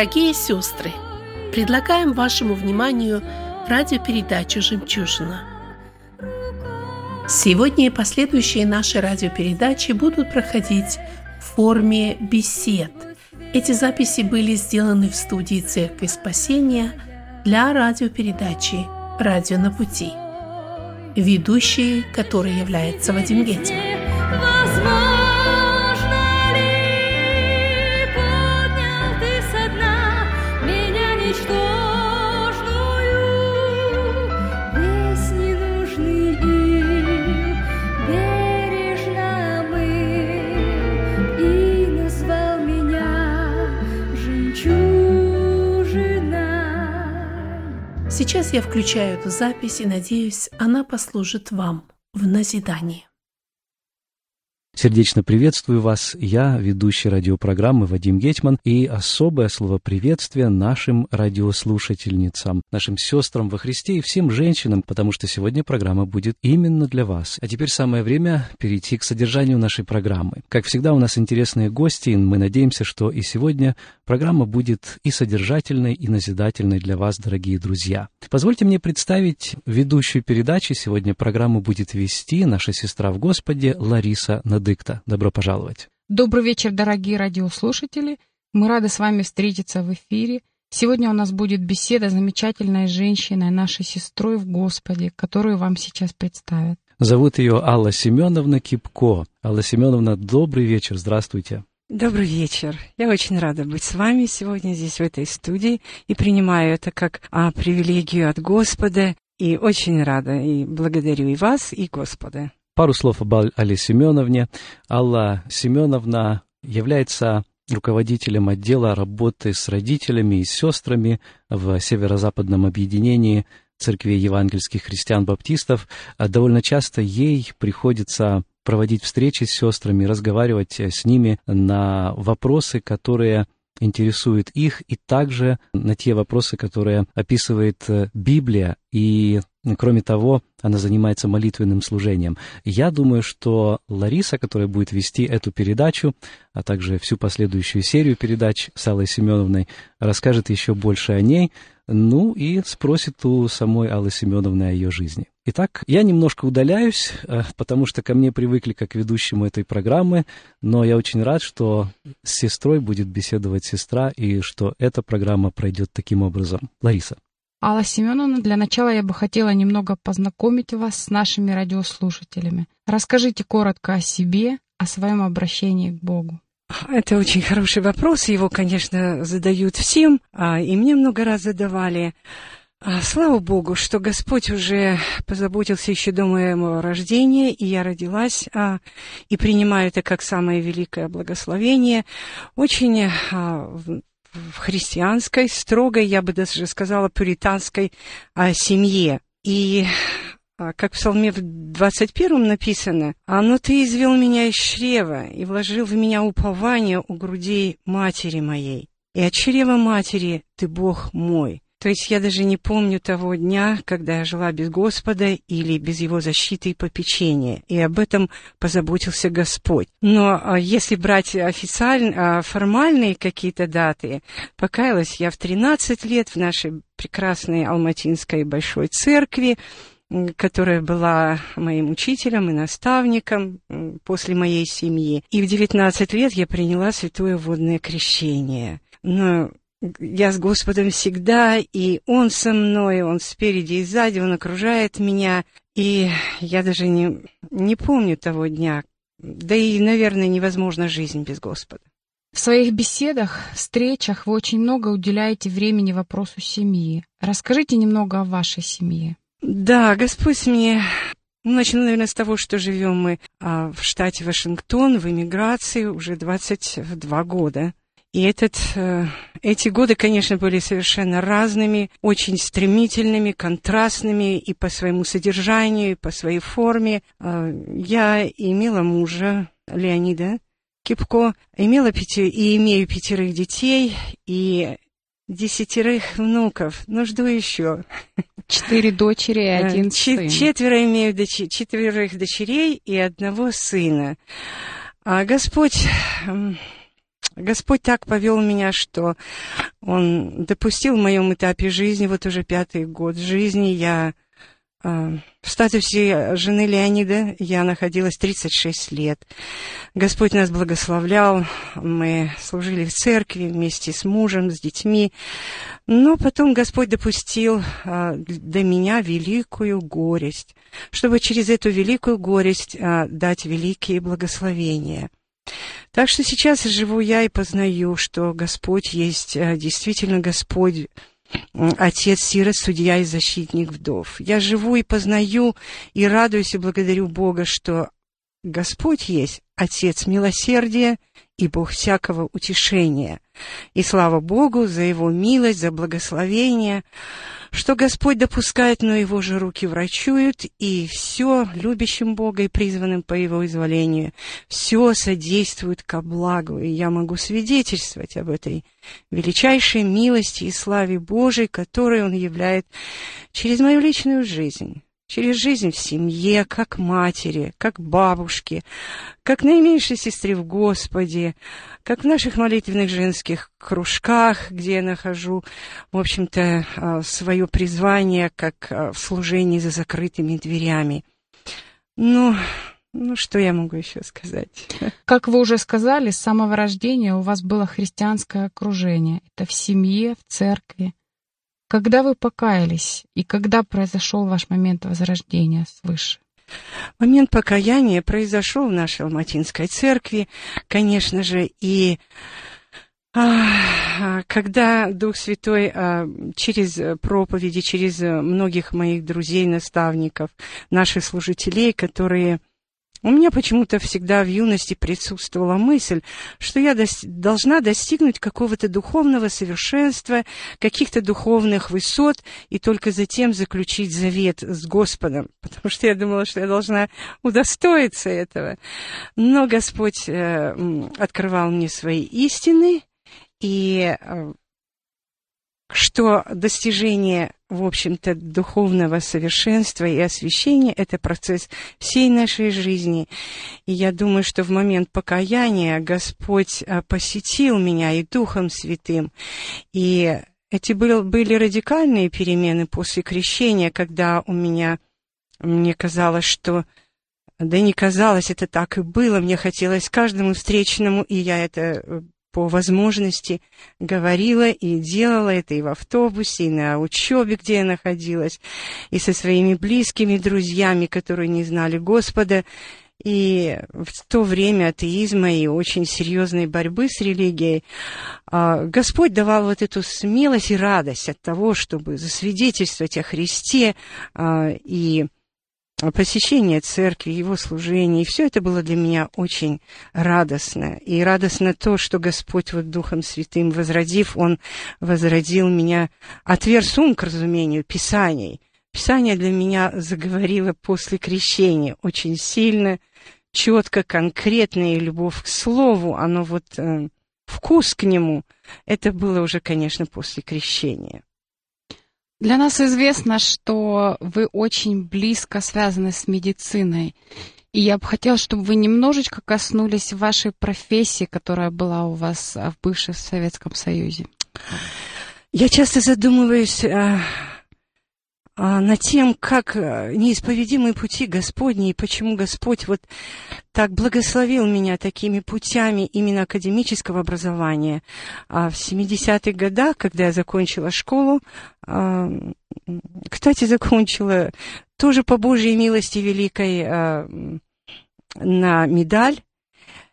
Дорогие сестры, предлагаем вашему вниманию радиопередачу «Жемчужина». Сегодня и последующие наши радиопередачи будут проходить в форме бесед. Эти записи были сделаны в студии Церкви Спасения для радиопередачи «Радио на пути». Ведущий, который является Вадим Гетин. Сейчас я включаю эту запись и надеюсь, она послужит вам в назидании. Сердечно приветствую вас. Я ведущий радиопрограммы Вадим Гетман и особое слово приветствия нашим радиослушательницам, нашим сестрам во Христе и всем женщинам, потому что сегодня программа будет именно для вас. А теперь самое время перейти к содержанию нашей программы. Как всегда, у нас интересные гости, и мы надеемся, что и сегодня программа будет и содержательной, и назидательной для вас, дорогие друзья. Позвольте мне представить ведущую передачи. Сегодня программу будет вести наша сестра в Господе Лариса Надыкта. Добро пожаловать. Добрый вечер, дорогие радиослушатели. Мы рады с вами встретиться в эфире. Сегодня у нас будет беседа с замечательной женщиной, нашей сестрой в Господе, которую вам сейчас представят. Зовут ее Алла Семеновна Кипко. Алла Семеновна, добрый вечер, здравствуйте. Добрый вечер. Я очень рада быть с вами сегодня здесь, в этой студии, и принимаю это как а, привилегию от Господа, и очень рада, и благодарю и вас, и Господа. Пару слов об Алле Семеновне. Алла Семеновна является руководителем отдела работы с родителями и сестрами в северо-западном объединении Церкви евангельских христиан-баптистов. Довольно часто ей приходится проводить встречи с сестрами, разговаривать с ними на вопросы, которые интересуют их, и также на те вопросы, которые описывает Библия. И, кроме того, она занимается молитвенным служением. Я думаю, что Лариса, которая будет вести эту передачу, а также всю последующую серию передач с Аллой Семеновной, расскажет еще больше о ней, ну и спросит у самой Аллы Семеновны о ее жизни. Итак, я немножко удаляюсь, потому что ко мне привыкли как к ведущему этой программы, но я очень рад, что с сестрой будет беседовать сестра, и что эта программа пройдет таким образом. Лариса. Алла Семеновна, для начала я бы хотела немного познакомить вас с нашими радиослушателями. Расскажите коротко о себе, о своем обращении к Богу. Это очень хороший вопрос. Его, конечно, задают всем, а, и мне много раз задавали. А, Слава Богу, что Господь уже позаботился еще до моего рождения, и я родилась, а, и принимаю это как самое великое благословение. Очень а, в в христианской, строгой, я бы даже сказала, пуританской а, семье. И а, как в Псалме в 21 написано, «А но ты извел меня из чрева и вложил в меня упование у грудей матери моей, и от чрева матери ты Бог мой». То есть я даже не помню того дня, когда я жила без Господа или без Его защиты и попечения. И об этом позаботился Господь. Но а, если брать официально, а, формальные какие-то даты, покаялась я в 13 лет в нашей прекрасной Алматинской Большой Церкви, которая была моим учителем и наставником после моей семьи. И в 19 лет я приняла святое водное крещение. Но я с Господом всегда, и Он со мной, Он спереди и сзади, Он окружает меня, и я даже не, не помню того дня. Да и, наверное, невозможна жизнь без Господа. В своих беседах, встречах вы очень много уделяете времени вопросу семьи. Расскажите немного о вашей семье. Да, Господь мне... Ну, начну, наверное, с того, что живем мы а, в штате Вашингтон, в эмиграции уже 22 года. И этот, э, эти годы, конечно, были совершенно разными, очень стремительными, контрастными и по своему содержанию, и по своей форме. Э, я имела мужа Леонида Кипко, имела пяти, и имею пятерых детей, и десятерых внуков. Ну, жду еще. Четыре дочери и Э, один сын. Четверо имею дочи- четверых дочерей и одного сына. А Господь, Господь так повел меня, что Он допустил в моем этапе жизни, вот уже пятый год жизни, я а, в статусе жены Леонида я находилась 36 лет. Господь нас благословлял, мы служили в церкви вместе с мужем, с детьми. Но потом Господь допустил а, до меня великую горесть, чтобы через эту великую горесть а, дать великие благословения. Так что сейчас живу я и познаю, что Господь есть а, действительно Господь, Отец, сирот, судья и защитник вдов. Я живу и познаю, и радуюсь, и благодарю Бога, что Господь есть Отец милосердия и Бог всякого утешения. И слава Богу за Его милость, за благословение, что Господь допускает, но Его же руки врачуют, и все любящим Бога и призванным по Его изволению, все содействует ко благу. И я могу свидетельствовать об этой величайшей милости и славе Божией, которой Он являет через мою личную жизнь через жизнь в семье, как матери, как бабушки, как наименьшей сестре в Господе, как в наших молитвенных женских кружках, где я нахожу, в общем-то, свое призвание, как в служении за закрытыми дверями. Ну, ну, что я могу еще сказать? Как вы уже сказали, с самого рождения у вас было христианское окружение. Это в семье, в церкви. Когда вы покаялись и когда произошел ваш момент возрождения свыше? Момент покаяния произошел в нашей Алматинской церкви, конечно же, и а, когда Дух Святой а, через проповеди, через многих моих друзей, наставников, наших служителей, которые у меня почему-то всегда в юности присутствовала мысль, что я дос- должна достигнуть какого-то духовного совершенства, каких-то духовных высот, и только затем заключить завет с Господом, потому что я думала, что я должна удостоиться этого. Но Господь э, открывал мне свои истины, и э, что достижение, в общем-то, духовного совершенства и освящения – это процесс всей нашей жизни. И я думаю, что в момент покаяния Господь а, посетил меня и Духом Святым. И эти были, были радикальные перемены после крещения, когда у меня, мне казалось, что да не казалось, это так и было. Мне хотелось каждому встречному, и я это по возможности говорила и делала это и в автобусе, и на учебе, где я находилась, и со своими близкими друзьями, которые не знали Господа. И в то время атеизма и очень серьезной борьбы с религией Господь давал вот эту смелость и радость от того, чтобы засвидетельствовать о Христе и посещение церкви, его служение, и все это было для меня очень радостно. И радостно то, что Господь вот Духом Святым возродив, Он возродил меня, отверз ум к разумению Писаний. Писание для меня заговорило после крещения очень сильно, четко, конкретно, и любовь к Слову, оно вот, э, вкус к нему, это было уже, конечно, после крещения. Для нас известно, что вы очень близко связаны с медициной. И я бы хотела, чтобы вы немножечко коснулись вашей профессии, которая была у вас в бывшем Советском Союзе. Я часто задумываюсь а, а, над тем, как неисповедимые пути Господни, и почему Господь вот так благословил меня такими путями именно академического образования. А в 70-х годах, когда я закончила школу, а, кстати, закончила тоже по Божьей милости великой а, на медаль,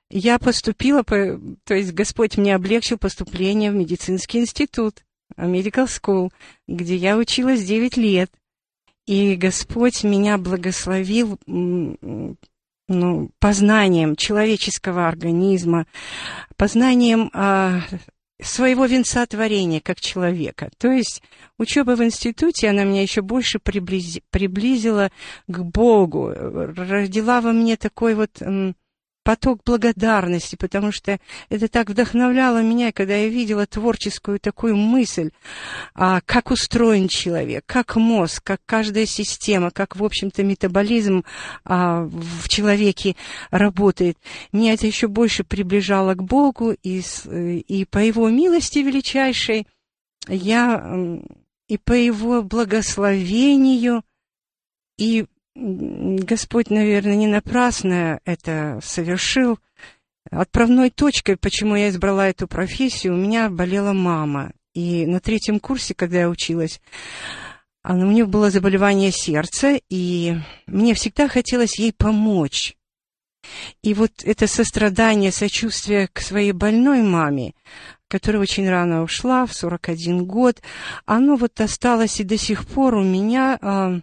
я поступила, по, то есть Господь мне облегчил поступление в медицинский институт, Medical School, где я училась 9 лет. И Господь меня благословил ну, познанием человеческого организма, познанием а, своего венца творения как человека. То есть учеба в институте, она меня еще больше приблизи, приблизила к Богу, родила во мне такой вот поток благодарности, потому что это так вдохновляло меня, когда я видела творческую такую мысль, а, как устроен человек, как мозг, как каждая система, как, в общем-то, метаболизм а, в человеке работает. Меня это еще больше приближало к Богу, и, и по Его милости величайшей я и по Его благословению, и Господь, наверное, не напрасно это совершил. Отправной точкой, почему я избрала эту профессию, у меня болела мама. И на третьем курсе, когда я училась, она, у нее было заболевание сердца, и мне всегда хотелось ей помочь. И вот это сострадание, сочувствие к своей больной маме, которая очень рано ушла, в 41 год, оно вот осталось и до сих пор у меня а,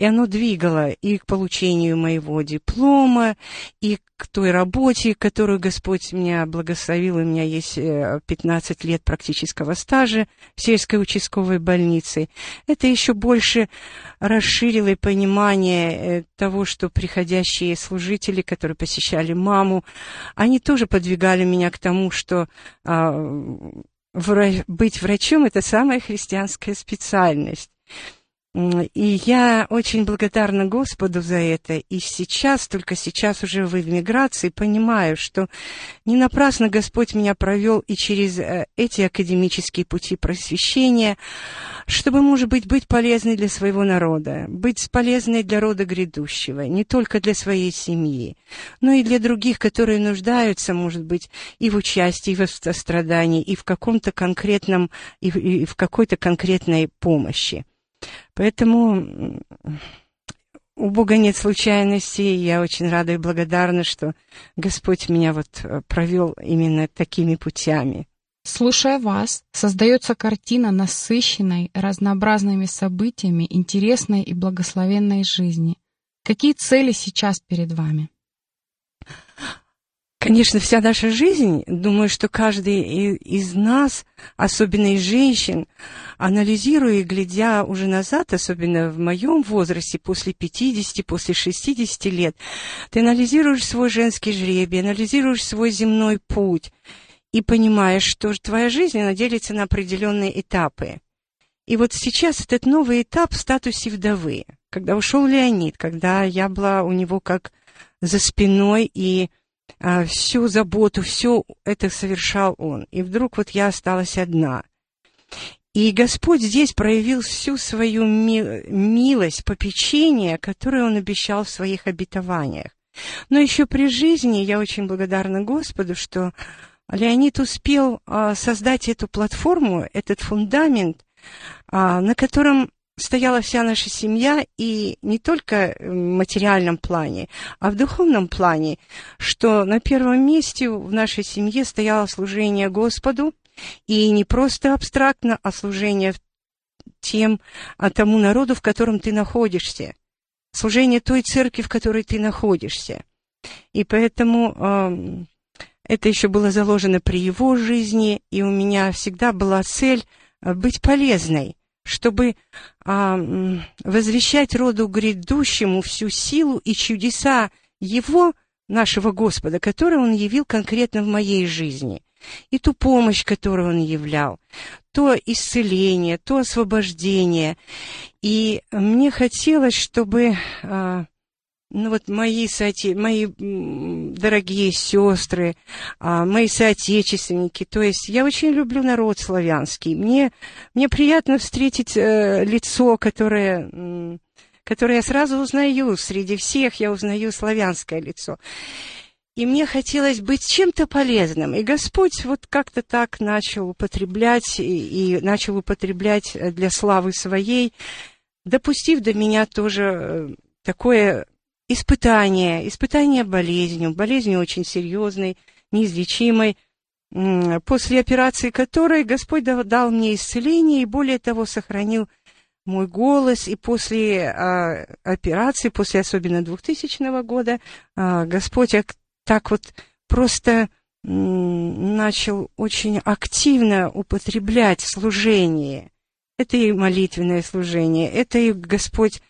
и оно двигало и к получению моего диплома, и к той работе, которую Господь меня благословил. У меня есть 15 э, лет практического стажа в сельской участковой больнице. Это еще больше расширило понимание э, того, что приходящие служители, которые посещали маму, они тоже подвигали меня к тому, что а, быть врачом – это самая христианская специальность. И я очень благодарна Господу за это. И сейчас, только сейчас уже в эмиграции, понимаю, что не напрасно Господь меня провел и через э, эти академические пути просвещения, чтобы, может быть, быть полезной для своего народа, быть полезной для рода грядущего, не только для своей семьи, но и для других, которые нуждаются, может быть, и в участии, и в сострадании, и в каком-то конкретном, и в какой-то конкретной помощи. Поэтому у Бога нет случайностей. Я очень рада и благодарна, что Господь меня вот э, провел именно такими путями. Слушая вас, создается картина насыщенной разнообразными событиями, интересной и благословенной жизни. Какие цели сейчас перед вами? Конечно, вся наша жизнь, думаю, что каждый из нас, особенно из женщин, анализируя и глядя уже назад, особенно в моем возрасте, после 50, после 60 лет, ты анализируешь свой женский жребий, анализируешь свой земной путь и понимаешь, что твоя жизнь, она делится на определенные этапы. И вот сейчас этот новый этап в статусе вдовы, когда ушел Леонид, когда я была у него как за спиной и всю заботу, все это совершал Он. И вдруг вот я осталась одна. И Господь здесь проявил всю свою ми- милость, попечение, которое Он обещал в своих обетованиях. Но еще при жизни я очень благодарна Господу, что Леонид успел а, создать эту платформу, этот фундамент, а, на котором стояла вся наша семья, и не только в материальном плане, а в духовном плане, что на первом месте в нашей семье стояло служение Господу, и не просто абстрактно, а служение тем, а тому народу, в котором ты находишься, служение той церкви, в которой ты находишься. И поэтому э, это еще было заложено при его жизни, и у меня всегда была цель э, быть полезной чтобы а, возвещать роду грядущему всю силу и чудеса Его, нашего Господа, которые Он явил конкретно в моей жизни, и ту помощь, которую Он являл, то исцеление, то освобождение. И мне хотелось, чтобы а, ну вот мои, соотече... мои дорогие сестры, а, мои соотечественники, то есть я очень люблю народ славянский. Мне, мне приятно встретить э, лицо, которое, которое я сразу узнаю. Среди всех я узнаю славянское лицо. И мне хотелось быть чем-то полезным. И Господь вот как-то так начал употреблять, и, и начал употреблять для славы своей, допустив до меня тоже э, такое испытание, испытание болезнью, болезнью очень серьезной, неизлечимой, после операции которой Господь дал мне исцеление и более того сохранил мой голос, и после а, операции, после особенно 2000 года, а, Господь так вот просто начал очень активно употреблять служение. Это и молитвенное служение, это и Господь,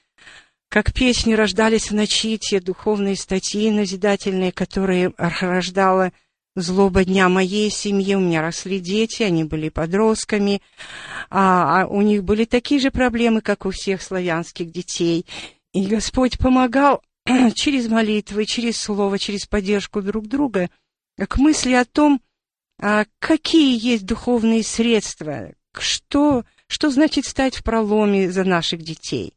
как песни рождались в ночи, те духовные статьи назидательные, которые рождала злоба дня моей семьи, у меня росли дети, они были подростками, а, а у них были такие же проблемы, как у всех славянских детей. И Господь помогал через молитвы, через слово, через поддержку друг друга к мысли о том, а, какие есть духовные средства, что, что значит стать в проломе за наших детей.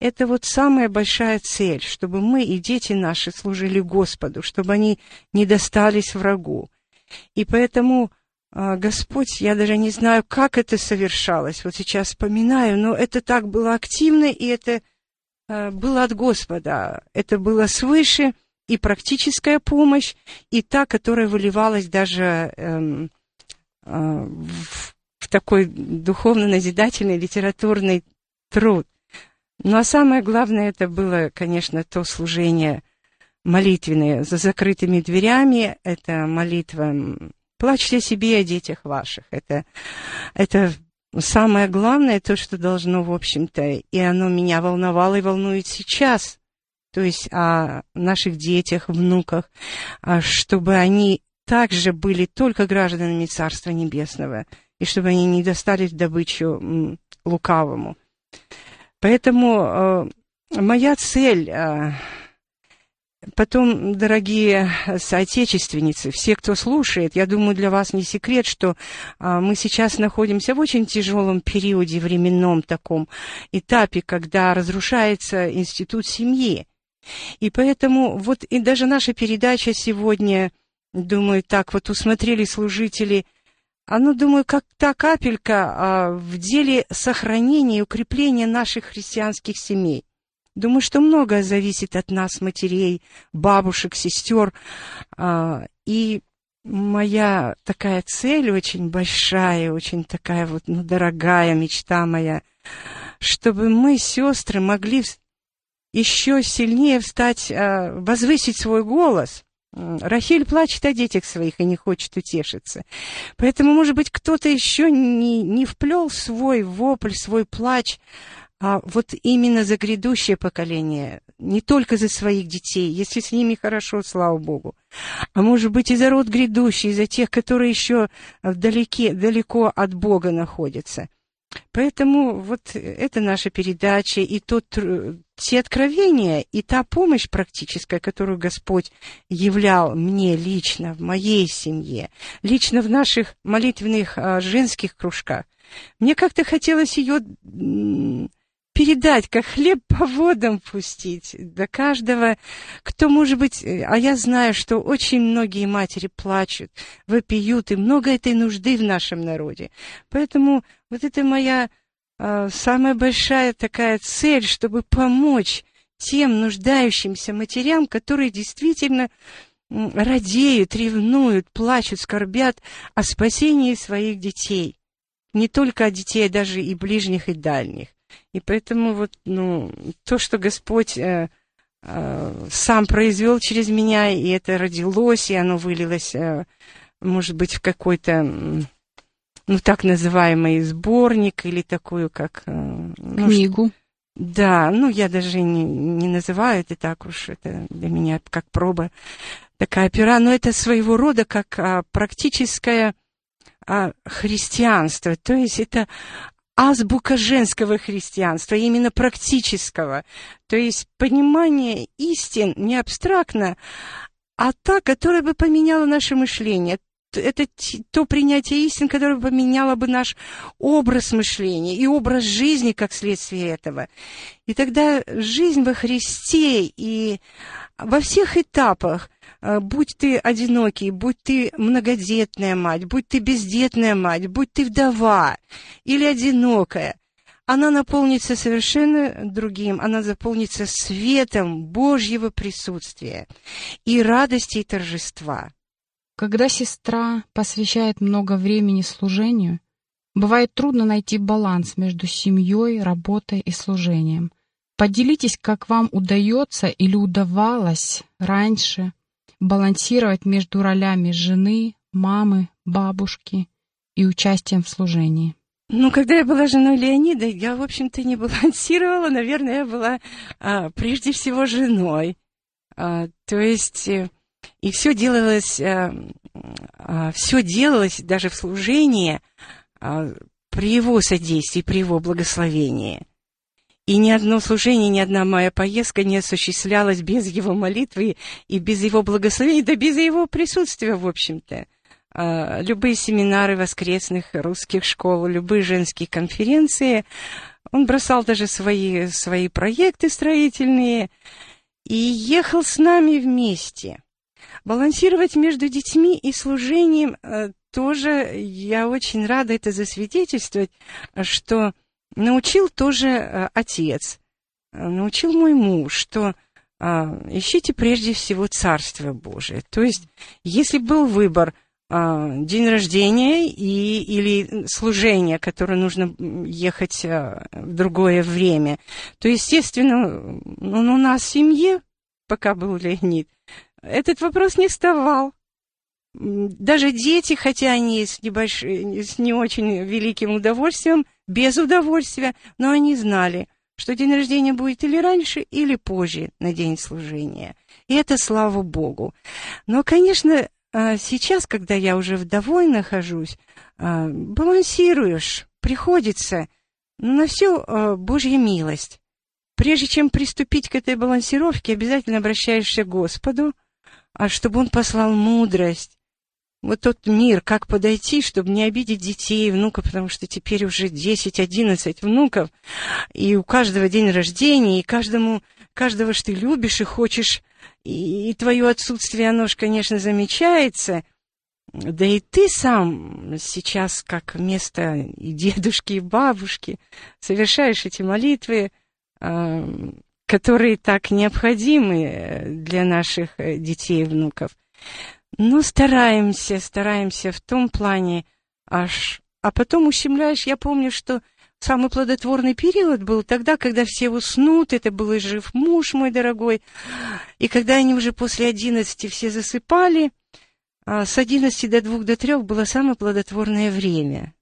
Это вот самая большая цель, чтобы мы и дети наши служили Господу, чтобы они не достались врагу. И поэтому а, Господь, я даже не знаю, как это совершалось, вот сейчас вспоминаю, но это так было активно, и это а, было от Господа, это было свыше, и практическая помощь, и та, которая выливалась даже эм, в, в такой духовно-назидательный литературный труд. Ну а самое главное, это было, конечно, то служение молитвенное за закрытыми дверями. Это молитва «Плачьте себе о детях ваших». Это, это самое главное, то, что должно, в общем-то, и оно меня волновало и волнует сейчас. То есть о наших детях, внуках, а чтобы они также были только гражданами Царства Небесного, и чтобы они не достались добычу лукавому. Поэтому э, моя цель, э, потом, дорогие соотечественницы, все, кто слушает, я думаю, для вас не секрет, что э, мы сейчас находимся в очень тяжелом периоде временном таком этапе, когда разрушается институт семьи. И поэтому вот и даже наша передача сегодня, думаю, так вот усмотрели служители – оно, думаю, как та капелька а, в деле сохранения и укрепления наших христианских семей. Думаю, что многое зависит от нас, матерей, бабушек, сестер. А, и моя такая цель очень большая, очень такая вот, ну, дорогая мечта моя, чтобы мы, сестры, могли еще сильнее встать, а, возвысить свой голос – Рахиль плачет о детях своих и не хочет утешиться. Поэтому, может быть, кто-то еще не, не вплел свой вопль, свой плач, а вот именно за грядущее поколение, не только за своих детей, если с ними хорошо, слава Богу, а может быть и за род грядущий, и за тех, которые еще вдалеке, далеко от Бога находятся. Поэтому вот это наша передача, и тот, те откровения, и та помощь практическая, которую Господь являл мне лично, в моей семье, лично в наших молитвенных а, женских кружках, мне как-то хотелось ее передать, как хлеб по водам пустить до каждого, кто, может быть, э, а я знаю, что очень многие матери плачут, вопиют, и много этой нужды в нашем народе. Поэтому вот это моя самая большая такая цель, чтобы помочь тем нуждающимся матерям, которые действительно радеют, ревнуют, плачут, скорбят о спасении своих детей. Не только о детей, а даже и ближних, и дальних. И поэтому вот, ну, то, что Господь э, э, сам произвел через меня, и это родилось, и оно вылилось, э, может быть, в какой-то, ну, так называемый сборник или такую, как... Э, ну, Книгу. Да, ну, я даже не, не называю это так уж, это для меня как проба такая пера, но это своего рода как а, практическое а, христианство, то есть это азбука женского христианства, именно практического. То есть понимание истин не абстрактно, а та, которая бы поменяла наше мышление. Это то принятие истин, которое поменяло бы наш образ мышления и образ жизни как следствие этого. И тогда жизнь во Христе и во всех этапах Э, будь ты одинокий, будь ты многодетная мать, будь ты бездетная мать, будь ты вдова или одинокая, она наполнится совершенно другим, она заполнится светом Божьего присутствия и радости и торжества. Когда сестра посвящает много времени служению, Бывает трудно найти баланс между семьей, работой и служением. Поделитесь, как вам удается или удавалось раньше балансировать между ролями жены, мамы, бабушки и участием в служении. Ну, когда я была женой Леонида, я, в общем-то, не балансировала. Наверное, я была а, прежде всего женой. А, то есть, э, и все делалось, а, а, все делалось даже в служении а, при его содействии, при его благословении. И ни одно служение, ни одна моя поездка не осуществлялась без его молитвы и без его благословения, да без его присутствия, в общем-то. А, любые семинары воскресных русских школ, любые женские конференции. Он бросал даже свои, свои проекты строительные и ехал с нами вместе. Балансировать между детьми и служением э, тоже, я очень рада это засвидетельствовать, что научил тоже э, отец, научил мой муж, что а, ищите прежде всего Царство Божие. То есть, если был выбор а, день рождения и, или служение, которое нужно ехать в другое время, то, естественно, он у нас в семье, пока был Леонид, этот вопрос не вставал. Даже дети, хотя они с, небольш... с не очень великим удовольствием, без удовольствия, но они знали, что день рождения будет или раньше, или позже на день служения. И это слава Богу. Но, конечно, а, сейчас, когда я уже вдовой нахожусь, а, балансируешь, приходится на все а, Божья милость. Прежде чем приступить к этой балансировке, обязательно обращаешься к Господу, чтобы Он послал мудрость, вот тот мир, как подойти, чтобы не обидеть детей, внуков, потому что теперь уже 10-11 внуков, и у каждого день рождения, и каждому, каждого, что ты любишь и хочешь, и, и твое отсутствие, оно же, конечно, замечается, да и ты сам сейчас, как вместо и дедушки, и бабушки, совершаешь эти молитвы, которые так необходимы для наших э, детей и внуков. Ну, стараемся, стараемся в том плане, аж... А потом ущемляешь, я помню, что самый плодотворный период был тогда, когда все уснут, это был и жив муж мой дорогой, и когда они уже после одиннадцати все засыпали, а с одиннадцати до двух, до трех было самое плодотворное время.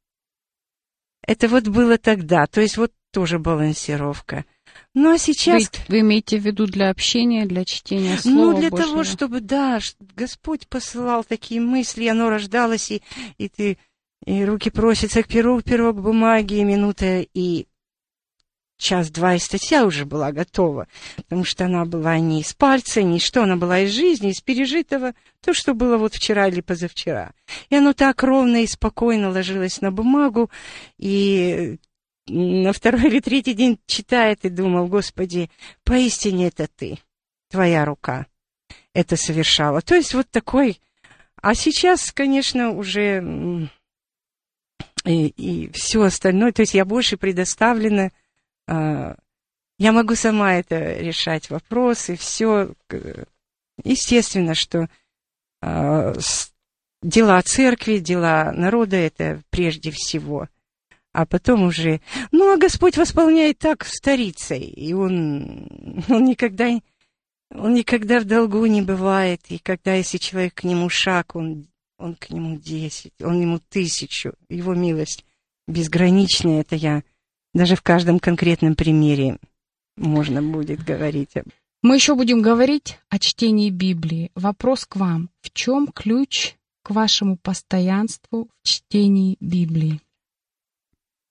Это вот было тогда, то есть вот тоже балансировка. Ну а сейчас... Вы, вы имеете в виду для общения, для чтения ну, Слова Ну, для Божьего? того, чтобы, да, Господь посылал такие мысли, оно рождалось, и, и ты, и руки просятся к перу, перо к бумаге, и минута, и час-два, и статья уже была готова, потому что она была не из пальца, не что, она была из жизни, из пережитого, то, что было вот вчера или позавчера. И оно так ровно и спокойно ложилось на бумагу, и на второй или третий день читает и думал, Господи, поистине это Ты, Твоя рука это совершала. То есть вот такой... А сейчас, конечно, уже и, и все остальное, то есть я больше предоставлена, э, я могу сама это решать вопросы, все. Естественно, что э, дела церкви, дела народа это прежде всего – а потом уже... Ну, а Господь восполняет так старицей, и Он, он никогда... Он никогда в долгу не бывает, и когда, если человек к нему шаг, он, он к нему десять, он ему тысячу. Его милость безграничная, это я даже в каждом конкретном примере можно будет говорить. Мы еще будем говорить о чтении Библии. Вопрос к вам. В чем ключ к вашему постоянству в чтении Библии?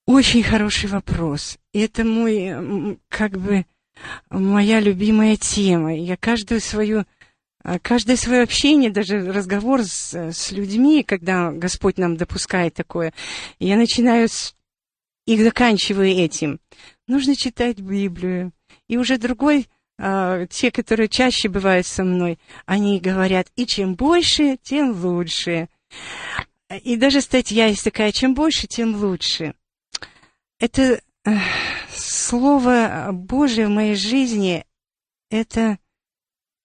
Очень хороший вопрос. Это мой, как бы, моя любимая тема. Я каждую свою, а, каждое свое общение, даже разговор с, с людьми, когда Господь нам допускает такое, я начинаю с, и заканчиваю этим. Нужно читать Библию. И уже другой, а, те, которые чаще бывают со мной, они говорят, и чем больше, тем лучше. И даже статья есть такая, чем больше, тем лучше это Слово Божие в моей жизни, это,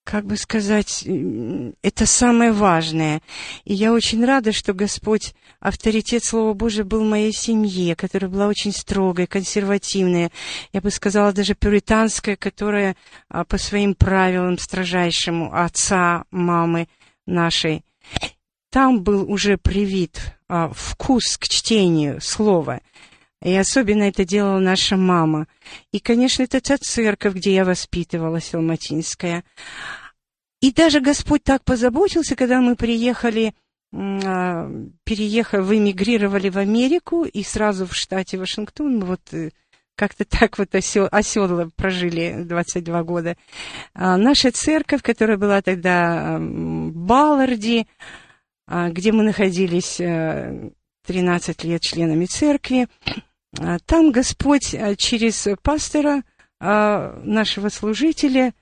как бы сказать, м, это самое важное. И я очень рада, что Господь, авторитет Слова Божия был в моей семье, которая была очень строгой, консервативная, я бы сказала, даже пуританская, которая а, по своим правилам строжайшему отца, мамы нашей, там был уже привит а, вкус к чтению слова. И особенно это делала наша мама. И, конечно, это та церковь, где я воспитывалась, Алматинская. И даже Господь так позаботился, когда мы приехали, а, переехали, вы эмигрировали в Америку, и сразу в штате Вашингтон, вот э, как-то так вот осел, оседло прожили 22 года. А, наша церковь, которая была тогда в Балларде, а, где мы находились э, 13 лет членами церкви, а, там Господь а, через пастора, а, нашего служителя,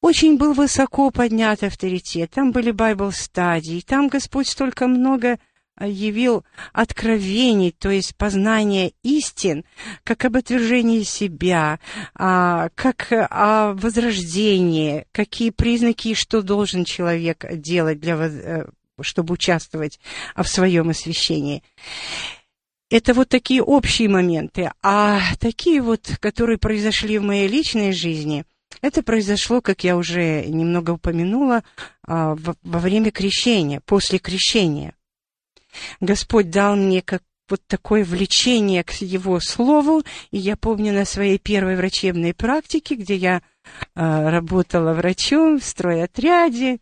очень был высоко поднят авторитет. Там были Байбл-стадии, там Господь столько много явил откровений, то есть познания истин, как об отвержении себя, как о возрождении, какие признаки и что должен человек делать, для, э, чтобы участвовать а, в своем освящении. Это вот такие общие моменты. А такие вот, которые произошли в моей личной жизни, это произошло, как я уже немного упомянула, а, во время крещения, после крещения. Господь дал мне как вот такое влечение к Его Слову, и я помню на своей первой врачебной практике, где я а, работала врачом в стройотряде,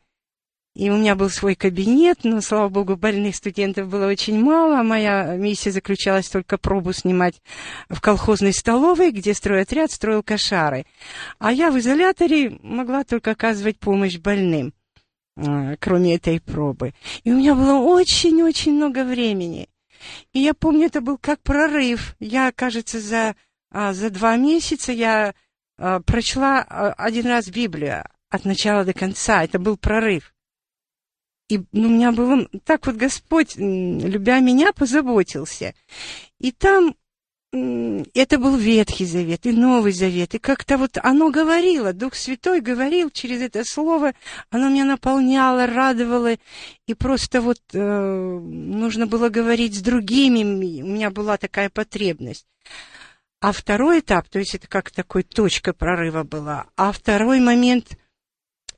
и у меня был свой кабинет, но, слава богу, больных студентов было очень мало. Моя миссия заключалась только пробу снимать в колхозной столовой, где стройотряд строил кошары. А я в изоляторе могла только оказывать помощь больным, э, кроме этой пробы. И у меня было очень-очень много времени. И я помню, это был как прорыв. Я, кажется, за, а, за два месяца я а, прочла а, один раз Библию от начала до конца. Это был прорыв. И ну, у меня было... Так вот Господь, любя меня, позаботился. И там это был Ветхий Завет и Новый Завет. И как-то вот оно говорило, Дух Святой говорил через это слово, оно меня наполняло, радовало. И просто вот э, нужно было говорить с другими, у меня была такая потребность. А второй этап, то есть это как такой точка прорыва была, а второй момент –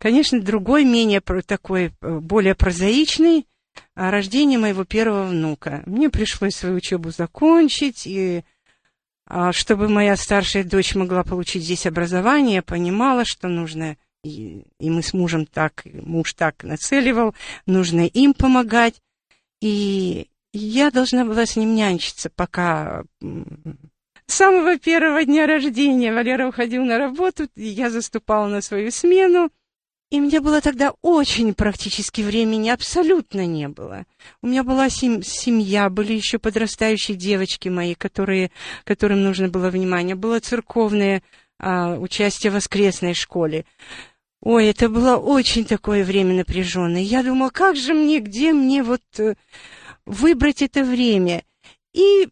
Конечно, другой, менее такой, э, более прозаичный, а, рождение моего первого внука. Мне пришлось свою учебу закончить, и а, чтобы моя старшая дочь могла получить здесь образование, я понимала, что нужно, и, и мы с мужем так, муж так нацеливал, нужно им помогать. И я должна была с ним нянчиться, пока с самого первого дня рождения Валера уходил на работу, я заступала на свою смену. И мне было тогда очень практически времени абсолютно не было. У меня была сем- семья, были еще подрастающие девочки мои, которые, которым нужно было внимание. Было церковное а, участие в воскресной школе. Ой, это было очень такое время напряженное. Я думала, как же мне, где мне вот э, выбрать это время? И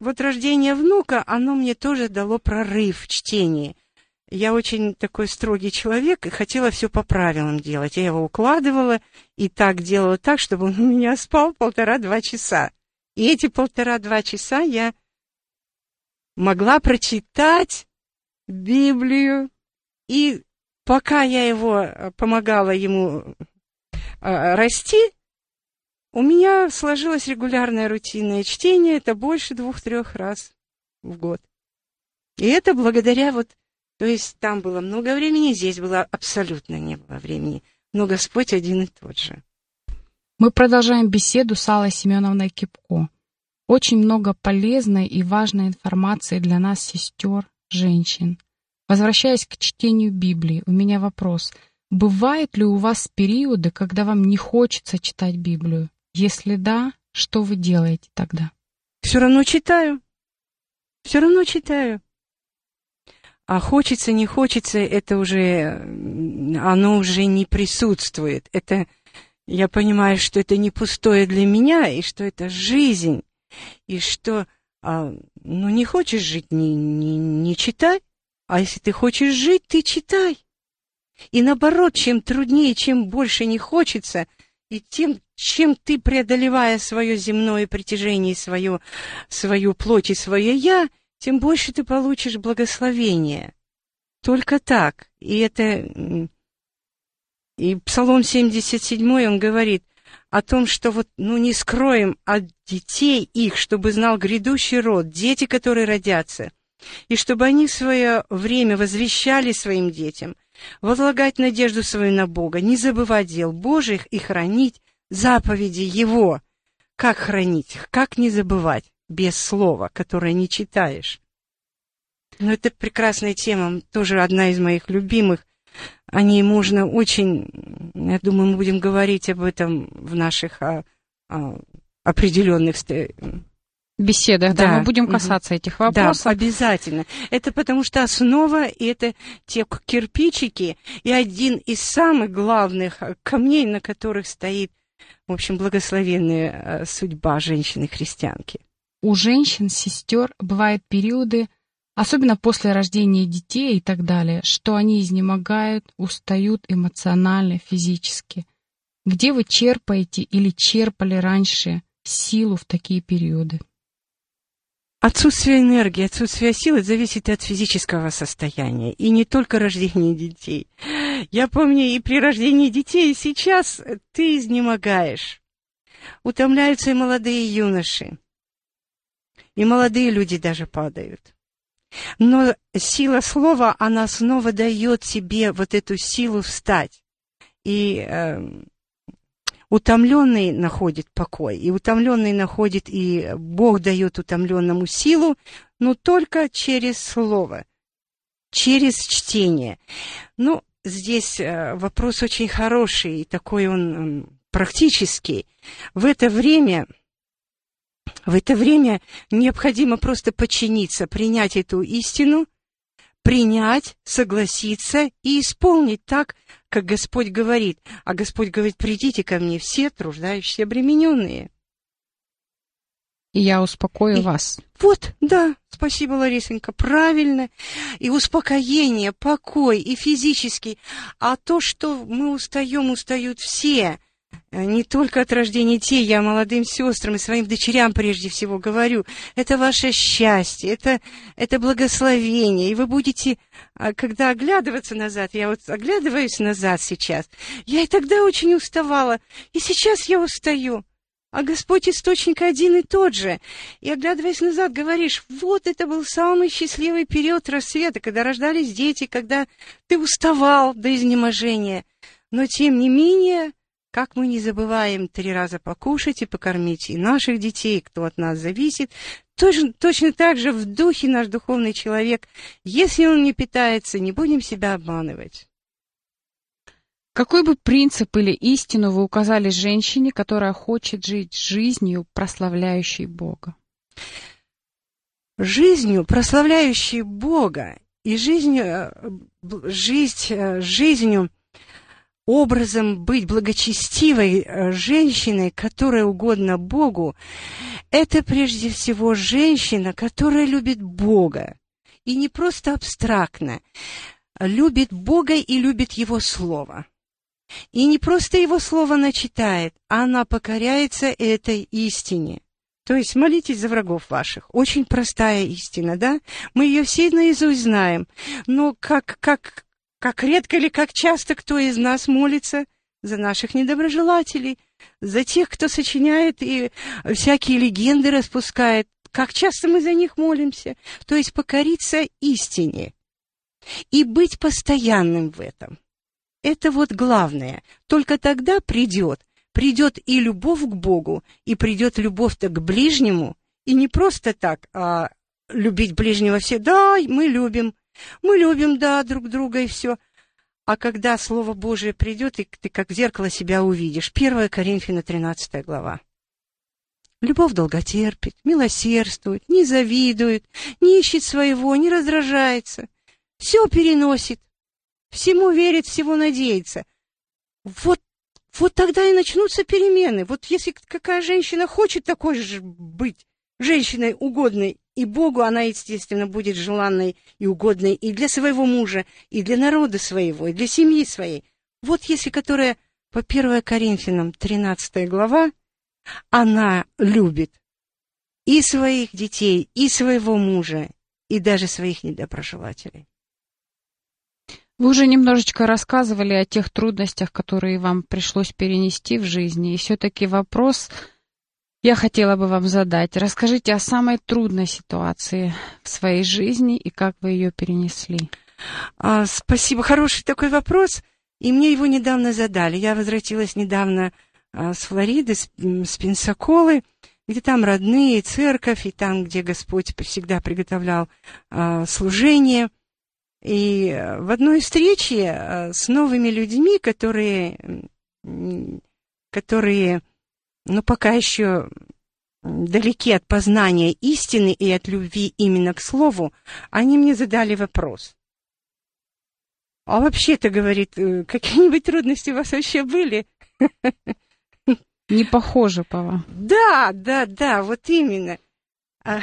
вот рождение внука, оно мне тоже дало прорыв в чтении. Я очень такой строгий человек и хотела все по правилам делать. Я его укладывала и так делала так, чтобы он у меня спал полтора-два часа. И эти полтора-два часа я могла прочитать Библию. И пока я его э, помогала ему э, расти, у меня сложилось регулярное рутинное чтение. Это больше двух-трех раз в год. И это благодаря вот то есть там было много времени, здесь было абсолютно не было времени. Но Господь один и тот же. Мы продолжаем беседу с Аллой Семеновной Кипко. Очень много полезной и важной информации для нас, сестер, женщин. Возвращаясь к чтению Библии, у меня вопрос. Бывают ли у вас периоды, когда вам не хочется читать Библию? Если да, что вы делаете тогда? Все равно читаю. Все равно читаю. А хочется, не хочется, это уже, оно уже не присутствует. Это, я понимаю, что это не пустое для меня, и что это жизнь, и что, а, ну, не хочешь жить, не, не, не читай, а если ты хочешь жить, ты читай. И наоборот, чем труднее, чем больше не хочется, и тем, чем ты, преодолевая свое земное притяжение, свое, свою плоть и свое «я», тем больше ты получишь благословения. Только так. И это... И Псалом 77, он говорит о том, что вот, ну, не скроем от детей их, чтобы знал грядущий род, дети, которые родятся, и чтобы они в свое время возвещали своим детям, возлагать надежду свою на Бога, не забывать дел Божьих и хранить заповеди Его. Как хранить? Как не забывать? Без слова, которое не читаешь. Но это прекрасная тема, тоже одна из моих любимых. О ней можно очень, я думаю, мы будем говорить об этом в наших а, а, определенных беседах, да, да мы будем касаться угу. этих вопросов. Да, обязательно. Это потому что основа, и это те кирпичики, и один из самых главных камней, на которых стоит, в общем, благословенная э, судьба женщины-христианки. У женщин, сестер бывают периоды, особенно после рождения детей и так далее, что они изнемогают, устают эмоционально, физически. Где вы черпаете или черпали раньше силу в такие периоды? Отсутствие энергии, отсутствие силы зависит от физического состояния, и не только рождения детей. Я помню, и при рождении детей, и сейчас ты изнемогаешь. Утомляются и молодые юноши, и молодые люди даже падают. Но сила слова, она снова дает тебе вот эту силу встать. И э, утомленный находит покой, и утомленный находит, и Бог дает утомленному силу, но только через слово, через чтение. Ну, здесь э, вопрос очень хороший, и такой он практический. В это время в это время необходимо просто подчиниться, принять эту истину, принять, согласиться и исполнить так, как Господь говорит. А Господь говорит, придите ко мне все труждающиеся обремененные. И я успокою и, вас. Вот, да, спасибо, Ларисенька, правильно. И успокоение, покой, и физический. А то, что мы устаем, устают все. Э, не только от рождения детей, я молодым сестрам и своим дочерям прежде всего говорю, это ваше счастье, это, это благословение, и вы будете, а, когда оглядываться назад, я вот оглядываюсь назад сейчас, я и тогда очень уставала, и сейчас я устаю, а Господь источник один и тот же. И оглядываясь назад, говоришь, вот это был самый счастливый период рассвета, когда рождались дети, когда ты уставал до изнеможения. Но тем не менее, как мы не забываем три раза покушать и покормить и наших детей, кто от нас зависит, точно, точно так же в духе наш духовный человек, если он не питается, не будем себя обманывать. Какой бы принцип или истину вы указали женщине, которая хочет жить жизнью, прославляющей Бога? Жизнью, прославляющей Бога и жизнью, э, жизнь, э, жизнью, образом быть благочестивой э, женщиной, которая угодна Богу, это прежде всего женщина, которая любит Бога. И не просто абстрактно. Любит Бога и любит Его Слово. И не просто Его Слово она читает, а она покоряется этой истине. То есть молитесь за врагов ваших. Очень простая истина, да? Мы ее все наизусть знаем. Но как, как как редко или как часто кто из нас молится за наших недоброжелателей, за тех, кто сочиняет и всякие легенды распускает. Как часто мы за них молимся. То есть покориться истине и быть постоянным в этом. Это вот главное. Только тогда придет, придет и любовь к Богу, и придет любовь-то к ближнему, и не просто так, а любить ближнего все. Да, мы любим, мы любим, да, друг друга и все. А когда Слово Божие придет, и ты как в зеркало себя увидишь. 1 Коринфяна, 13 глава. Любовь долготерпит, милосердствует, не завидует, не ищет своего, не раздражается. Все переносит, всему верит, всего надеется. Вот, вот тогда и начнутся перемены. Вот если какая женщина хочет такой же быть, женщиной угодной И Богу она, естественно, будет желанной и угодной и для своего мужа, и для народа своего, и для семьи своей. Вот если которая по 1 Коринфянам 13 глава, она любит и своих детей, и своего мужа, и даже своих недоброжелателей. Вы уже немножечко рассказывали о тех трудностях, которые вам пришлось перенести в жизни. И все-таки вопрос я хотела бы вам задать. Расскажите о самой трудной ситуации в своей жизни и как вы ее перенесли. А, спасибо, хороший такой вопрос. И мне его недавно задали. Я возвратилась недавно а, с Флориды, с, с Пенсаколы, где там родные, церковь, и там, где Господь всегда приготовлял а, служение – и э, в одной встрече э, с новыми людьми, которые, которые ну, пока еще далеки от познания истины и от любви именно к слову, они мне задали вопрос. А вообще-то, говорит, э, какие-нибудь трудности у вас вообще были? Не похоже, Пава. Да, да, да, вот именно. А,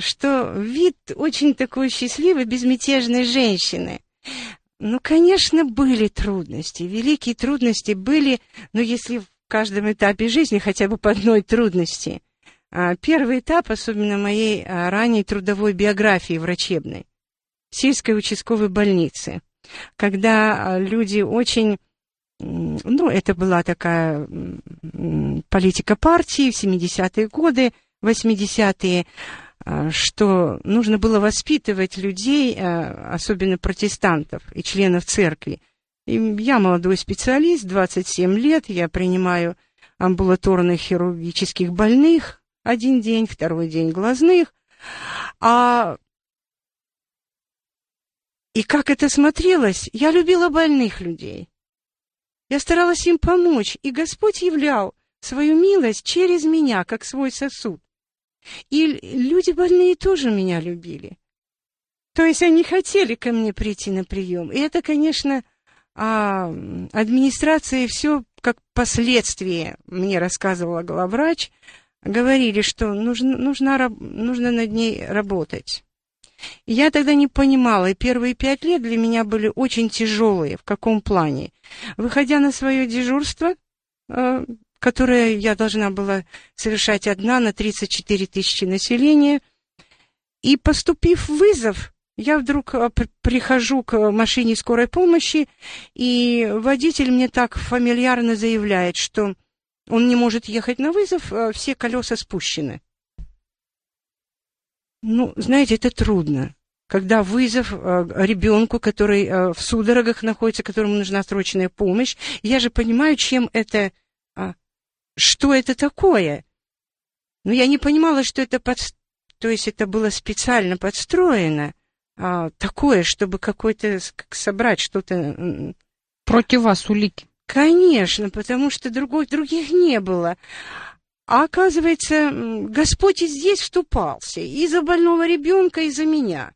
что вид очень такой счастливой, безмятежной женщины. Ну, конечно, были трудности, великие трудности были, но если каждом этапе жизни хотя бы по одной трудности. А, первый этап, особенно моей а, ранней трудовой биографии врачебной, сельской участковой больницы, когда люди очень ну, это была такая политика партии в 70-е годы, 80-е, а, что нужно было воспитывать людей, а, особенно протестантов и членов церкви. Я молодой специалист, 27 лет, я принимаю амбулаторных хирургических больных один день, второй день глазных. А и как это смотрелось? Я любила больных людей. Я старалась им помочь, и Господь являл свою милость через меня, как свой сосуд. И люди больные тоже меня любили. То есть они хотели ко мне прийти на прием. И это, конечно, а, администрация все как последствие, мне рассказывала главврач, говорили, что нужно, нужно, нужно над ней работать. И я тогда не понимала, и первые пять лет для меня были очень тяжелые. В каком плане? Выходя на свое дежурство, а, которое я должна была совершать одна на 34 тысячи населения. И поступив в вызов, я вдруг а, прихожу к машине скорой помощи, и водитель мне так фамильярно заявляет, что он не может ехать на вызов, а все колеса спущены. Ну, знаете, это трудно. Когда вызов э, ребенку, который э, в судорогах находится, которому нужна срочная помощь, я же понимаю, чем это что это такое? Но я не понимала, что это под... То есть это было специально подстроено, а, такое, чтобы какой-то собрать что-то... Против вас улики? Конечно, потому что другой, других не было. А оказывается, Господь и здесь вступался, и за больного ребенка, и за меня.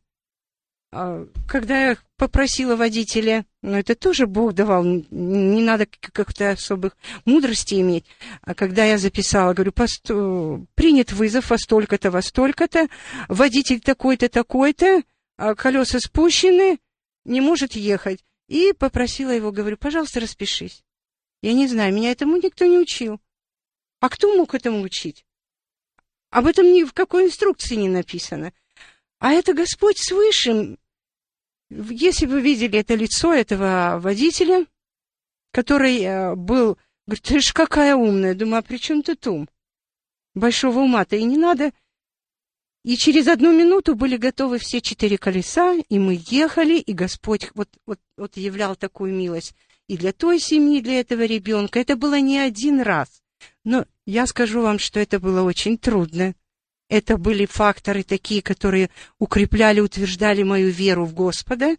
А, когда я попросила водителя, но это тоже Бог давал, не надо как-то особых мудрости иметь. А когда я записала, говорю, принят вызов во столько-то, во столько-то, водитель такой-то, такой-то, а колеса спущены, не может ехать. И попросила его, говорю, пожалуйста, распишись. Я не знаю, меня этому никто не учил. А кто мог этому учить? Об этом ни в какой инструкции не написано. А это Господь свыше если вы видели это лицо этого водителя, который э, был, говорит, ты ж какая умная. Думаю, а при чем тут ум? Большого ума-то и не надо. И через одну минуту были готовы все четыре колеса, и мы ехали, и Господь вот, вот, вот являл такую милость и для той семьи, и для этого ребенка. Это было не один раз. Но я скажу вам, что это было очень трудно. Это были факторы такие, которые укрепляли, утверждали мою веру в Господа.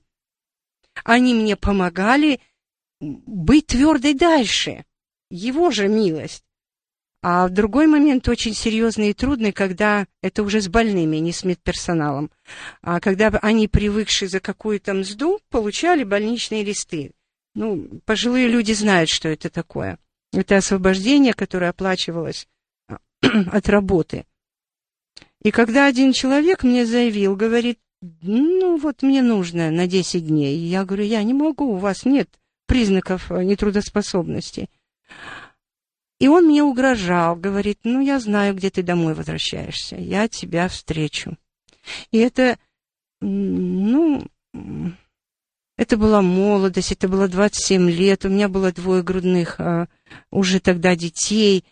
Они мне помогали быть твердой дальше. Его же милость. А в другой момент очень серьезный и трудный, когда это уже с больными, не с медперсоналом. А когда они, привыкшие за какую-то мзду, получали больничные листы. Ну, пожилые люди знают, что это такое. Это освобождение, которое оплачивалось от работы. И когда один человек мне заявил, говорит, ну вот мне нужно на 10 дней. Я говорю, я не могу, у вас нет признаков э, нетрудоспособности. И он мне угрожал, говорит, ну я знаю, где ты домой возвращаешься, я тебя встречу. И это, ну, это была молодость, это было 27 лет, у меня было двое грудных а, уже тогда детей.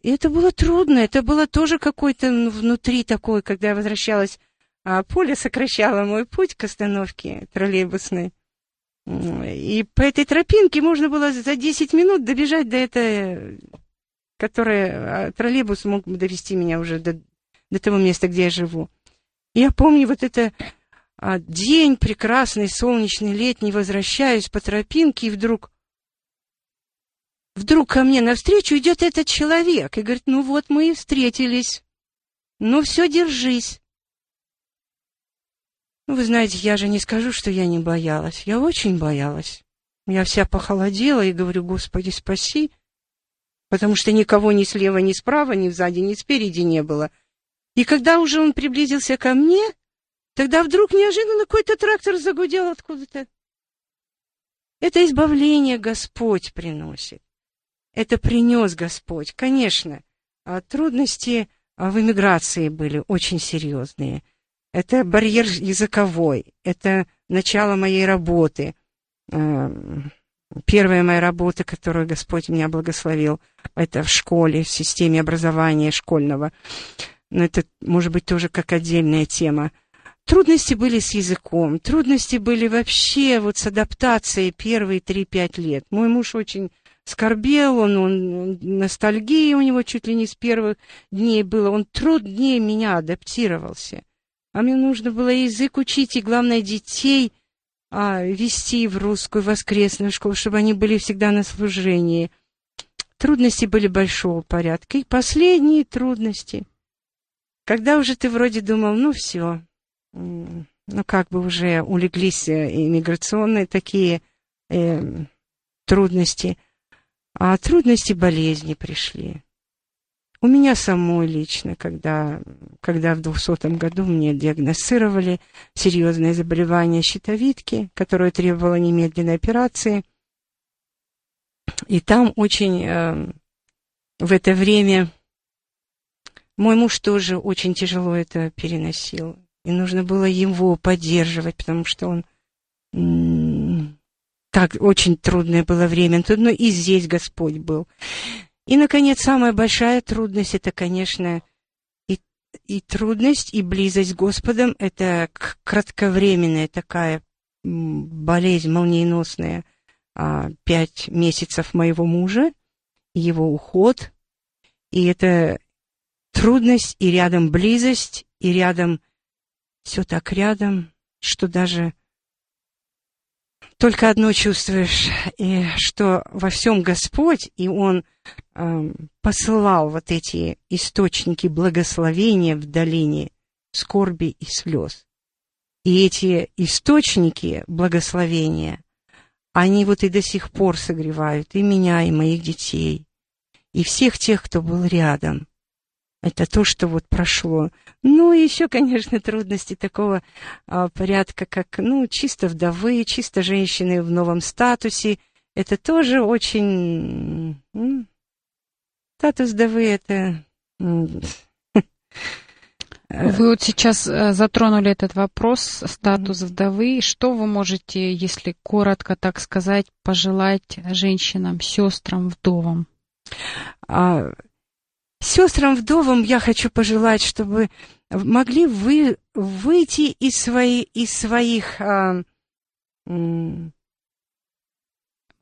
И это было трудно, это было тоже какой-то внутри такой, когда я возвращалась, а поле сокращало мой путь к остановке троллейбусной. И по этой тропинке можно было за 10 минут добежать до этой, которая а, троллейбус мог бы довести меня уже до, до того места, где я живу. Я помню вот это а, день прекрасный, солнечный, летний, возвращаюсь по тропинке, и вдруг вдруг ко мне навстречу идет этот человек и говорит, ну вот мы и встретились. Ну все, держись. Ну, вы знаете, я же не скажу, что я не боялась. Я очень боялась. Я вся похолодела и говорю, Господи, спаси, потому что никого ни слева, ни справа, ни сзади, ни спереди не было. И когда уже он приблизился ко мне, Тогда вдруг неожиданно какой-то трактор загудел откуда-то. Это избавление Господь приносит. Это принес Господь. Конечно, а трудности а, в эмиграции были очень серьезные. Это барьер языковой, это начало моей работы. А, первая моя работа, которую Господь меня благословил, это в школе, в системе образования школьного. Но это, может быть, тоже как отдельная тема. Трудности были с языком, трудности были вообще вот с адаптацией первые три-пять лет. Мой муж очень скорбел, он, он ностальгия у него чуть ли не с первых дней было, он труднее меня адаптировался. А мне нужно было язык учить, и, главное, детей а, вести в русскую воскресную школу, чтобы они были всегда на служении. Трудности были большого порядка. И последние трудности. Когда уже ты вроде думал, ну все, ну, как бы уже улеглись э, иммиграционные такие э, трудности, а трудности болезни пришли. У меня самой лично, когда, когда в 200 году мне диагностировали серьезное заболевание щитовидки, которое требовало немедленной операции, и там очень э, в это время мой муж тоже очень тяжело это переносил. И нужно было его поддерживать, потому что он так очень трудное было время. Но и здесь Господь был. И, наконец, самая большая трудность это, конечно, и, и трудность, и близость с Господом. Это кратковременная такая болезнь молниеносная. А, пять месяцев моего мужа, его уход. И это трудность, и рядом близость, и рядом все так рядом, что даже только одно чувствуешь, и что во всем Господь, и Он э, посылал вот эти источники благословения в долине скорби и слез. И эти источники благословения, они вот и до сих пор согревают и меня, и моих детей, и всех тех, кто был рядом. Это то, что вот прошло. Ну, и еще, конечно, трудности такого а, порядка, как, ну, чисто вдовы, чисто женщины в новом статусе. Это тоже очень... Статус вдовы — это... Вы вот сейчас э, затронули этот вопрос, статус вдовы. Что вы можете, если коротко так сказать, пожелать женщинам, сестрам, вдовам? А, Сестрам-вдовам я хочу пожелать, чтобы могли вы выйти из, свои, из своих а,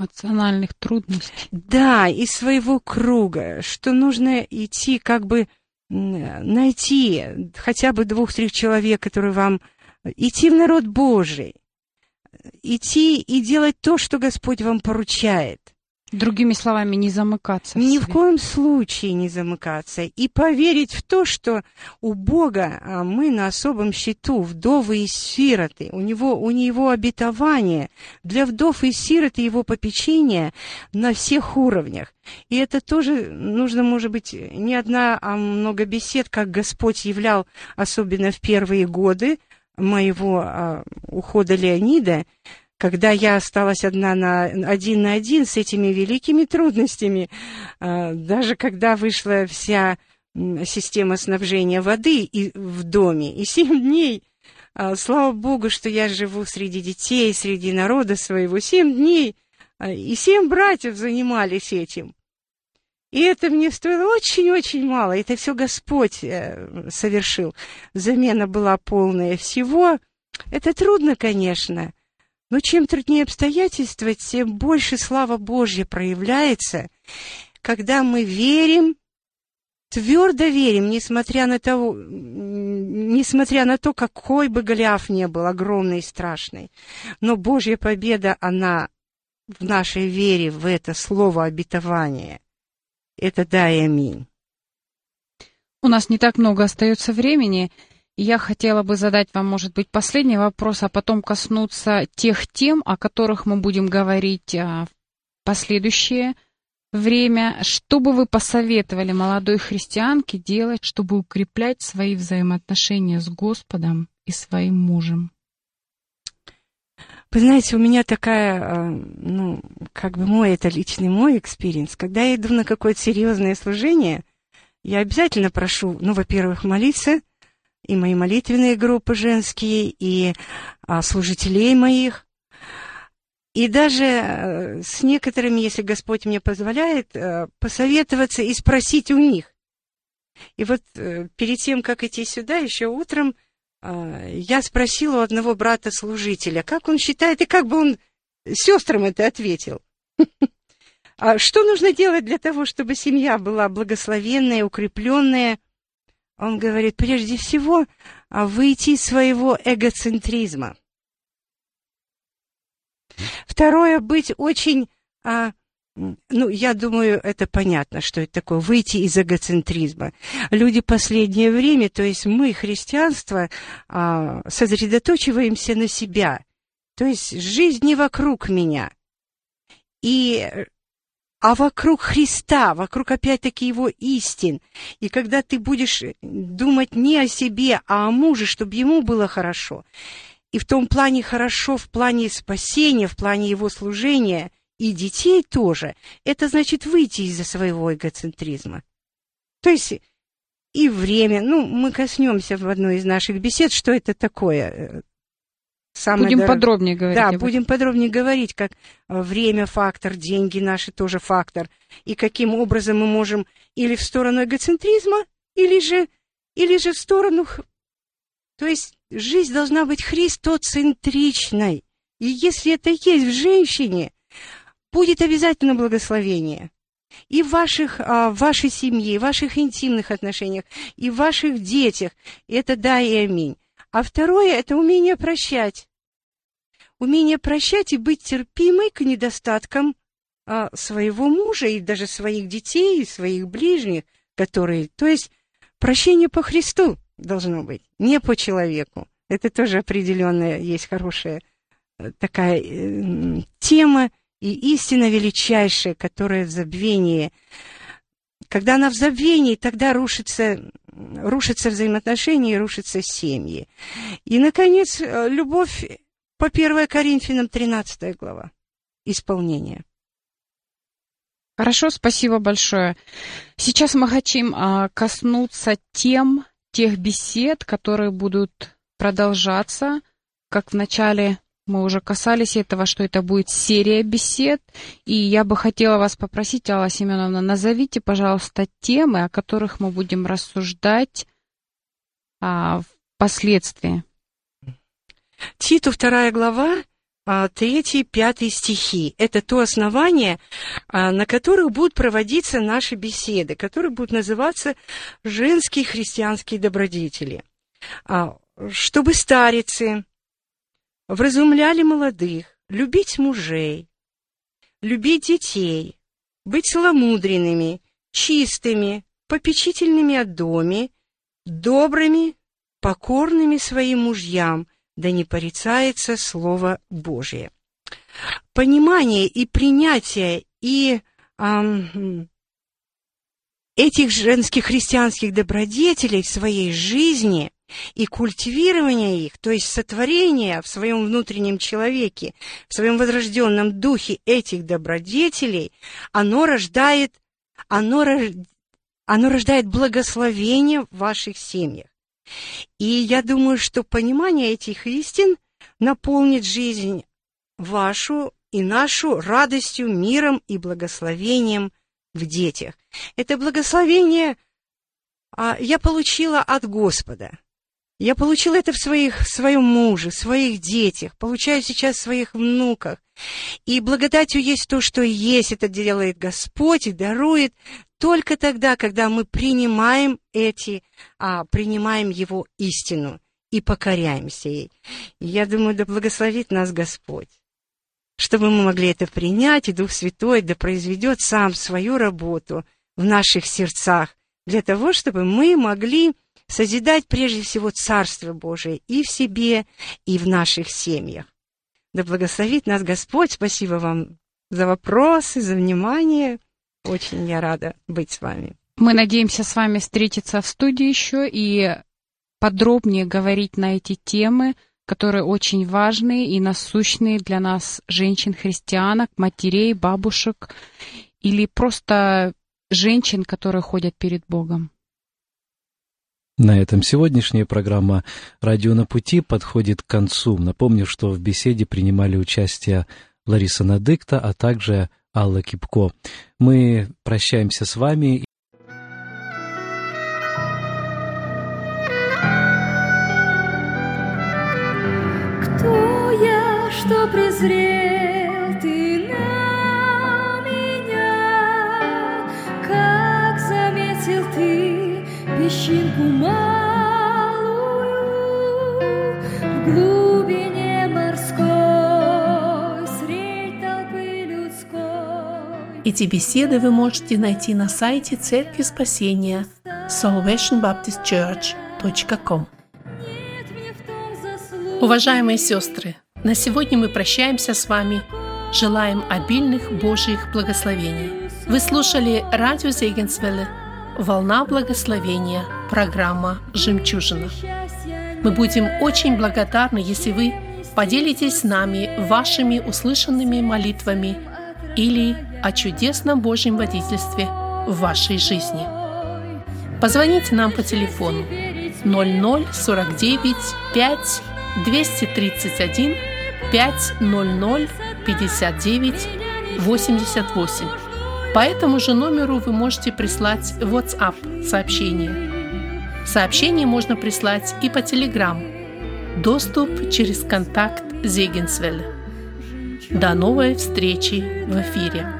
эмоциональных трудностей. Да, из своего круга, что нужно идти как бы найти хотя бы двух-трех человек, которые вам идти в народ Божий, идти и делать то, что Господь вам поручает. Другими словами, не замыкаться. Ни в коем случае не замыкаться. И поверить в то, что у Бога а, мы на особом счету, вдовы и сироты. У него, у него обетование для вдов и сирот и его попечения на всех уровнях. И это тоже нужно, может быть, не одна, а много бесед, как Господь являл, особенно в первые годы моего а, ухода Леонида, когда я осталась одна на один на один с этими великими трудностями, а, даже когда вышла вся система снабжения воды и, в доме, и семь дней, а, слава Богу, что я живу среди детей, среди народа своего, семь дней, а, и семь братьев занимались этим. И это мне стоило очень-очень мало. Это все Господь э, совершил. Замена была полная всего. Это трудно, конечно. Но чем труднее обстоятельства, тем больше слава Божья проявляется, когда мы верим, твердо верим, несмотря на, того, несмотря на то, какой бы Голиаф не был, огромный и страшный. Но Божья победа, она в нашей вере, в это слово обетования. Это да и аминь. У нас не так много остается времени. Я хотела бы задать вам, может быть, последний вопрос, а потом коснуться тех тем, о которых мы будем говорить а, в последующее время. Что бы вы посоветовали молодой христианке делать, чтобы укреплять свои взаимоотношения с Господом и своим мужем? Вы знаете, у меня такая, а, ну, как бы мой, это личный мой experience. Когда я иду на какое-то серьезное служение, я обязательно прошу, ну, во-первых, молиться, и мои молитвенные группы женские, и а, служителей моих, и даже э, с некоторыми, если Господь мне позволяет, э, посоветоваться и спросить у них. И вот э, перед тем, как идти сюда, еще утром, я спросила у одного брата-служителя, как он считает, и как бы он сестрам это ответил. А что нужно делать для того, чтобы семья была благословенная, укрепленная? Он говорит, прежде всего, а, выйти из своего эгоцентризма. Второе, быть очень, а, ну, я думаю, это понятно, что это такое, выйти из эгоцентризма. Люди последнее время, то есть мы, христианство, а, сосредоточиваемся на себя. То есть жизнь не вокруг меня. И а вокруг Христа, вокруг опять-таки Его истин. И когда ты будешь думать не о себе, а о муже, чтобы ему было хорошо, и в том плане хорошо, в плане спасения, в плане его служения, и детей тоже, это значит выйти из-за своего эгоцентризма. То есть и время, ну, мы коснемся в одной из наших бесед, что это такое, Самое будем дорог... подробнее говорить. Да, будем подробнее говорить, как э, время фактор, деньги наши тоже фактор, и каким образом мы можем или в сторону эгоцентризма, или же, или же в сторону... То есть жизнь должна быть христоцентричной. И если это есть в женщине, будет обязательно благословение. И в, ваших, а, в вашей семье, в ваших интимных отношениях, и в ваших детях. Это да и аминь. А второе – это умение прощать. Умение прощать и быть терпимой к недостаткам а, своего мужа и даже своих детей, и своих ближних, которые... То есть прощение по Христу должно быть, не по человеку. Это тоже определенная есть хорошая э, такая э, тема и истина величайшая, которая в забвении. Когда она в забвении, тогда рушится рушатся взаимоотношения и рушатся семьи. И, наконец, э, любовь по 1 Коринфянам 13 глава. Исполнение. Хорошо, спасибо большое. Сейчас мы хотим а, коснуться тем, тех бесед, которые будут продолжаться, как в начале мы уже касались этого, что это будет серия бесед. И я бы хотела вас попросить, Алла Семеновна, назовите, пожалуйста, темы, о которых мы будем рассуждать а, впоследствии. Титу вторая глава, а, третий, пятый стихи. Это то основание, а, на которых будут проводиться наши беседы, которые будут называться «Женские христианские добродетели». А, чтобы старицы, вразумляли молодых, любить мужей, любить детей, быть целомудренными, чистыми, попечительными о доме, добрыми, покорными своим мужьям, да не порицается Слово Божие. Понимание и принятие и эм, этих женских христианских добродетелей в своей жизни и культивирование их, то есть сотворение в своем внутреннем человеке, в своем возрожденном духе этих добродетелей, оно рождает, оно, оно рождает благословение в ваших семьях. И я думаю, что понимание этих истин наполнит жизнь вашу и нашу радостью, миром и благословением в детях. Это благословение а, я получила от Господа. Я получила это в, своих, в своем муже, в своих детях, получаю сейчас в своих внуках. И благодатью есть то, что есть, это делает Господь и дарует только тогда, когда мы принимаем эти, а, принимаем Его истину и покоряемся ей. И я думаю, да благословит нас Господь, чтобы мы могли это принять, и Дух Святой да произведет сам свою работу в наших сердцах, для того, чтобы мы могли созидать прежде всего Царство Божие и в себе, и в наших семьях. Да благословит нас Господь. Спасибо вам за вопросы, за внимание. Очень я рада быть с вами. Мы надеемся с вами встретиться в студии еще и подробнее говорить на эти темы, которые очень важные и насущные для нас, женщин-христианок, матерей, бабушек или просто женщин, которые ходят перед Богом. На этом сегодняшняя программа «Радио на пути» подходит к концу. Напомню, что в беседе принимали участие Лариса Надыкта, а также Алла Кипко. Мы прощаемся с вами. Песчинку малую в глубине морской средь толпы людской? Эти беседы вы можете найти на сайте Церкви Спасения salvationbaptistchurch.com. Уважаемые сестры, на сегодня мы прощаемся с вами. Желаем обильных Божьих благословений. Вы слушали радио Зегенсвелле «Волна благословения», программа «Жемчужина». Мы будем очень благодарны, если вы поделитесь с нами вашими услышанными молитвами или о чудесном Божьем водительстве в вашей жизни. Позвоните нам по телефону 0049 5 231 500 59 88. По этому же номеру вы можете прислать WhatsApp сообщение. Сообщение можно прислать и по Telegram. Доступ через контакт Зегенсвелля. До новой встречи в эфире.